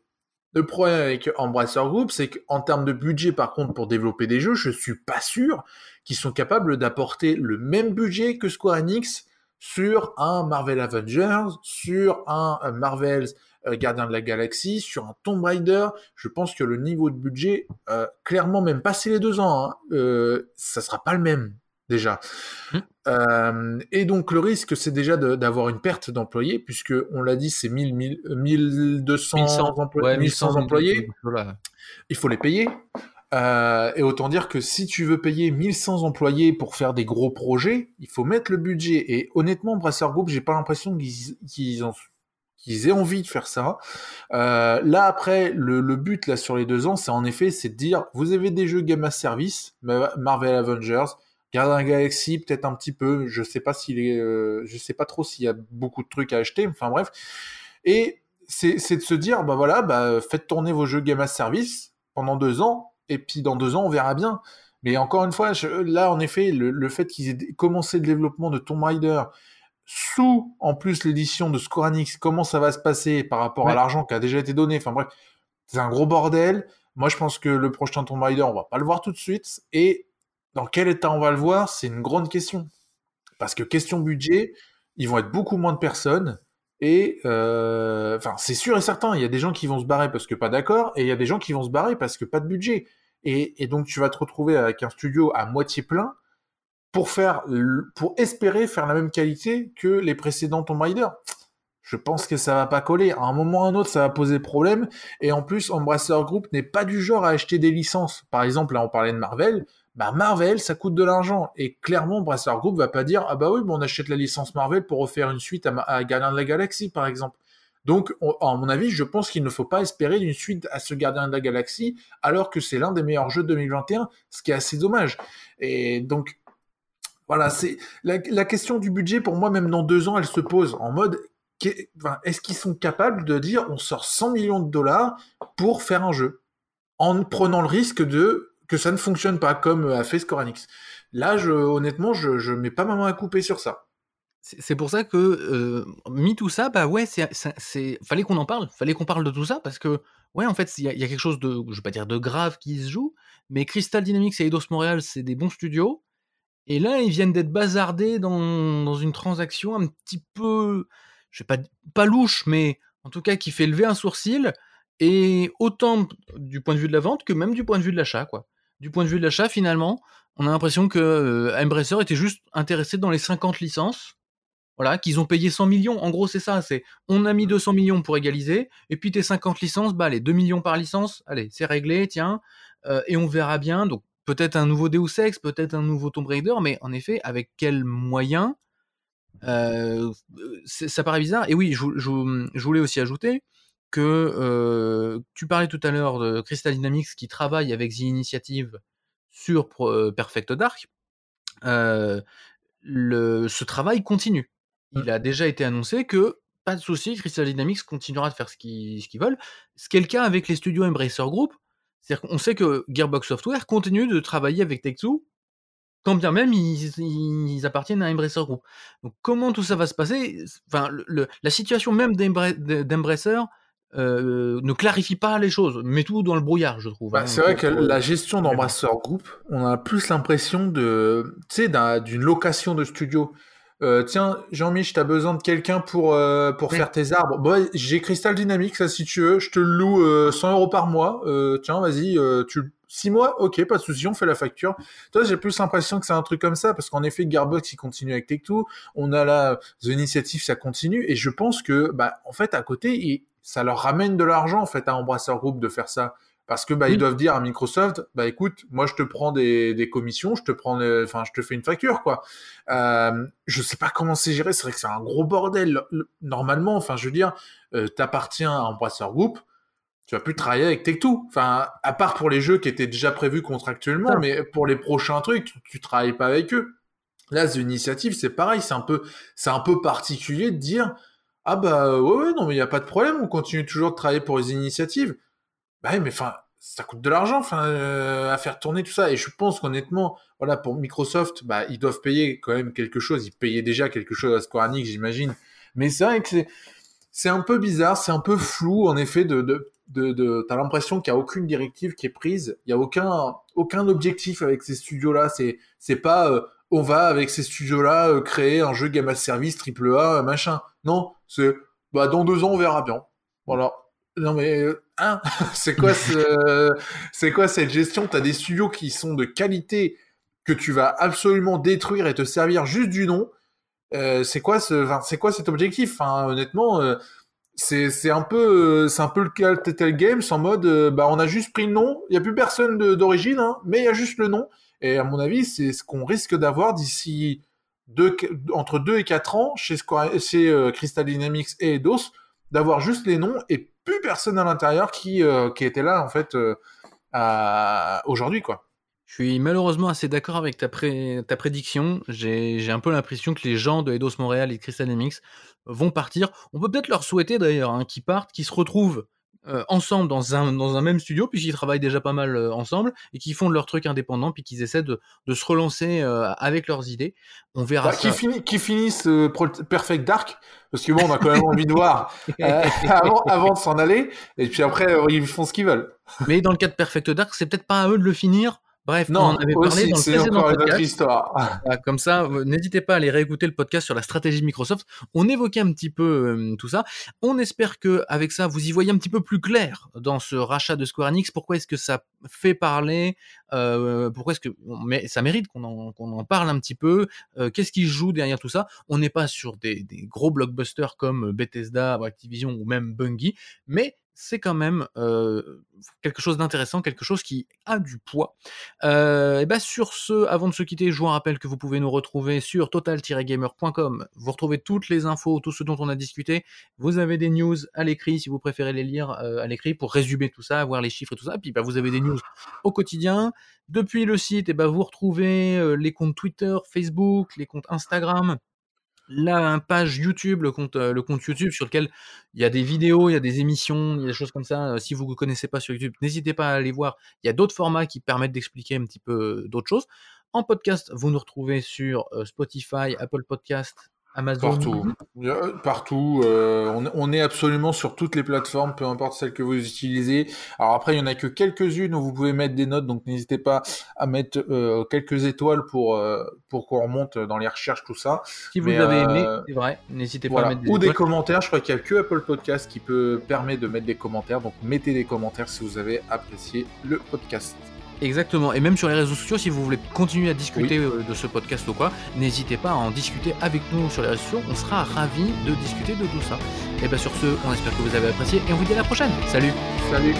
Speaker 2: le problème avec Embracer Group, c'est qu'en termes de budget, par contre, pour développer des jeux, je suis pas sûr qu'ils sont capables d'apporter le même budget que Square Enix sur un Marvel Avengers, sur un euh, Marvel's euh, Gardien de la Galaxie, sur un Tomb Raider. Je pense que le niveau de budget, euh, clairement, même passé les deux ans, hein, euh, ça sera pas le même déjà. Mmh. Euh, et donc le risque, c'est déjà d'avoir une perte d'employés, puisque on l'a dit, c'est 1000, 1200 employés, 1100 employés. Il faut les payer. Euh, et autant dire que si tu veux payer 1100 employés pour faire des gros projets, il faut mettre le budget. Et honnêtement, Brasser Group, j'ai pas l'impression qu'ils aient envie de faire ça. Euh, là après, le, le, but là sur les deux ans, c'est en effet, c'est de dire, vous avez des jeux Game as Service, Marvel Avengers, Gardien Galaxy, peut-être un petit peu. Je sais pas s'il est, euh, je sais pas trop s'il y a beaucoup de trucs à acheter. Enfin bref. Et c'est de se dire, bah voilà, bah faites tourner vos jeux Game as Service pendant deux ans, et puis dans deux ans on verra bien. Mais encore une fois, là en effet, le, fait qu'ils aient commencé le développement de Tomb Raider sous en plus l'édition de Square Enix, comment ça va se passer par rapport à l'argent qui a déjà été donné. Enfin bref, c'est un gros bordel. Moi, je pense que le prochain Tomb Raider, on va pas le voir tout de suite. Et dans quel état on va le voir, c'est une grande question. Parce que question budget, ils vont être beaucoup moins de personnes. Et euh, enfin, c'est sûr et certain, il y a des gens qui vont se barrer parce que pas d'accord, et il y a des gens qui vont se barrer parce que pas de budget. Et, donc tu vas te retrouver avec un studio à moitié plein pour faire, pour espérer faire la même qualité que les précédents Tomb Raider. Je pense que ça va pas coller. À un moment ou à un autre, ça va poser problème. Et en plus, Embracer Group n'est pas du genre à acheter des licences. Par exemple, là, on parlait de Marvel bah Marvel, ça coûte de l'argent. Et clairement, Brassard Group va pas dire, ah bah oui, on achète la licence Marvel pour refaire une suite à, à Gardien de la Galaxie, par exemple. Donc, à mon avis, je pense qu'il ne faut pas espérer une suite à ce Gardien de la Galaxie, alors que c'est l'un des meilleurs jeux de 2021, ce qui est assez dommage. Et donc, voilà, c'est la, question du budget, pour moi, même dans deux ans, elle se pose en mode, est-ce qu'ils sont capables de dire, on sort 100 millions de dollars pour faire un jeu, en prenant le risque de que ça ne fonctionne pas comme a fait Score Enix. Là, honnêtement, je, je mets pas ma main à couper sur ça.
Speaker 1: C'est pour ça que, euh, mis tout ça, bah ouais, c'est, fallait qu'on en parle, fallait qu'on parle de tout ça, parce que, ouais, en fait, il y, a quelque chose de, je vais pas dire de grave qui se joue, mais Crystal Dynamics et Eidos Montréal, c'est des bons studios, et là, ils viennent d'être bazardés dans, dans, une transaction un petit peu, je sais pas, pas louche, mais en tout cas qui fait lever un sourcil, Et autant du point de vue de la vente que même du point de vue de l'achat, quoi. Du point de vue de l'achat, finalement, on a l'impression que euh, Embracer était juste intéressé dans les 50 licences, voilà, qu'ils ont payé 100 millions. En gros, c'est ça, c'est on a mis 200 millions pour égaliser, et puis tes 50 licences, bah allez, 2 millions par licence, allez, c'est réglé, tiens, euh, et on verra bien. Donc peut-être un nouveau Deus Ex, peut-être un nouveau Tomb Raider, mais en effet, avec quels moyens euh, Ça paraît bizarre. Et oui, je, je voulais aussi ajouter que euh, tu parlais tout à l'heure de Crystal Dynamics qui travaille avec The Initiative sur Perfect Dark. Euh, le, ce travail continue. Mmh. Il a déjà été annoncé que pas de souci, Crystal Dynamics continuera de faire ce qu'ils veulent. Ce qui est le cas avec les studios Embracer Group. C'est-à-dire qu'on sait que Gearbox Software continue de travailler avec Take-Two, quand bien même ils, appartiennent à Embracer Group. Donc comment tout ça va se passer? Enfin, la situation même d'Embracer euh, ne clarifie pas les choses, met tout dans le brouillard, je trouve.
Speaker 2: Bah, hein. c'est vrai que la gestion d'Embrasseur Group, on a plus l'impression de, d'une location de studio. Euh, tiens, Jean-Mich, t'as besoin de quelqu'un pour, euh, pour faire tes arbres. J'ai Crystal Dynamics, ça, si tu veux, je te le loue 100 euros par mois. tiens, vas-y, tu 6 mois, ok, pas de souci, on fait la facture. Toi, j'ai plus l'impression que c'est un truc comme ça, parce qu'en effet, Garbox, il continue avec Tech2. On a là, The Initiative, ça continue. Et je pense que, bah, en fait, à côté, il, ça leur ramène de l'argent en fait à Embracer Group de faire ça. Parce que bah ils doivent dire à Microsoft bah écoute moi je te prends des, des commissions je te prends enfin je te fais une facture quoi. Euh, je sais pas comment c'est géré c'est vrai que c'est un gros bordel. Normalement enfin je veux dire euh, t'appartiens à Embracer Group tu vas plus travailler avec Tech2 enfin à part pour les jeux qui étaient déjà prévus contractuellement mais pour les prochains trucs tu, tu travailles pas avec eux. Là c'est initiative c'est pareil c'est un peu c'est un peu particulier de dire ah bah ouais, ouais non mais il y a pas de problème, on continue toujours de travailler pour les initiatives. Bah mais enfin ça coûte de l'argent enfin euh, à faire tourner tout ça et je pense qu'honnêtement voilà pour Microsoft bah ils doivent payer quand même quelque chose, ils payaient déjà quelque chose à Square Enix j'imagine. Mais c'est vrai que c'est c'est un peu bizarre, c'est un peu flou en effet de de de, de t'as l'impression qu'il y a aucune directive qui est prise, il y a aucun aucun objectif avec ces studios là, c'est c'est pas euh, on va avec ces studios-là euh, créer un jeu Game as Service triple A, machin. Non, c'est bah dans deux ans on verra bien. Voilà. Non mais euh, hein, c'est quoi ce, c'est quoi cette gestion? T'as des studios qui sont de qualité que tu vas absolument détruire et te servir juste du nom. Euh, c'est quoi ce, quoi cet objectif? Honnêtement, c'est un peu c'est un peu le Telltale Games en mode bah on a juste pris le nom, il y a plus personne d'origine, hein, mais il y a juste le nom et à mon avis, c'est ce qu'on risque d'avoir d'ici entre 2 et 4 ans chez, euh, Crystal Dynamics et Eidos, d'avoir juste les noms et plus personne à l'intérieur qui, euh, qui était là, en fait, euh, aujourd'hui, quoi.
Speaker 1: Je suis malheureusement assez d'accord avec ta, ta prédiction. J'ai un peu l'impression que les gens de Eidos Montréal et de Crystal Dynamics vont partir. On peut peut-être leur souhaiter d'ailleurs hein, qu'ils partent, qu'ils se retrouvent euh, ensemble dans un, dans un même studio, puisqu'ils travaillent déjà pas mal euh, ensemble, et qui font leur truc indépendant, puis qu'ils essaient de, de, se relancer euh, avec leurs idées. On verra bah,
Speaker 2: ça. Qui, finit, qui finissent Perfect Dark, parce que bon, on a quand même envie de voir avant, avant de s'en aller, et puis après, ils font ce qu'ils veulent.
Speaker 1: Mais dans le cas de Perfect Dark, c'est peut-être pas à eux de le finir, Bref, non, on en avait parlé dans le précédent podcast. histoire. comme ça, n'hésitez pas à aller réécouter le podcast sur la stratégie Microsoft. On évoquait un petit peu euh, tout ça. On espère que avec ça, vous y voyez un petit peu plus clair dans ce rachat de Square Enix. Pourquoi est-ce que ça fait parler euh, Pourquoi est-ce que mais ça mérite qu'on en, en, parle un petit peu euh, Qu'est-ce qui joue derrière tout ça? On n'est pas sur des, des, gros blockbusters comme Bethesda, Activision ou même Bungie, mais c'est quand même quelque chose d'intéressant, quelque chose qui a du poids. et ben sur ce, avant de se quitter, je vous rappelle que vous pouvez nous retrouver sur total-gamer.com. Vous retrouvez toutes les infos, tout ce dont on a discuté. Vous avez des news à l'écrit si vous préférez les lire à l'écrit pour résumer tout ça, voir les chiffres et tout ça. Puis bah, vous avez des news au quotidien. Depuis le site, et ben vous retrouvez les comptes Twitter, Facebook, les comptes Instagram la page YouTube, le compte, euh, le compte YouTube sur lequel il y a des vidéos, il y a des émissions, il y a des choses comme ça. Euh, si vous ne connaissez pas sur YouTube, n'hésitez pas à aller voir. Il y a d'autres formats qui permettent d'expliquer un petit peu d'autres choses. En podcast, vous nous retrouvez sur euh, Spotify, Apple Podcast Amazon.
Speaker 2: Partout. Partout. Euh, on, est absolument sur toutes les plateformes, peu importe celle que vous utilisez. Alors après, il y en a que quelques-unes où vous pouvez mettre des notes, donc n'hésitez pas à mettre euh, quelques étoiles pour euh, pour qu'on remonte dans les recherches, tout ça.
Speaker 1: Si vous avez aimé, c'est vrai, n'hésitez pas à mettre
Speaker 2: des ou des commentaires. Je crois qu'il y a que Apple Podcast qui peut permettre de mettre des commentaires, donc mettez des commentaires si vous avez apprécié le podcast.
Speaker 1: Exactement. Et même sur les réseaux sociaux, si vous voulez continuer à discuter euh, de ce podcast ou quoi, n'hésitez pas à en discuter avec nous sur les réseaux sociaux. On sera ravis de discuter de tout ça. Et bien sur ce, on espère que vous avez apprécié et on vous dit à la prochaine. Salut
Speaker 2: Salut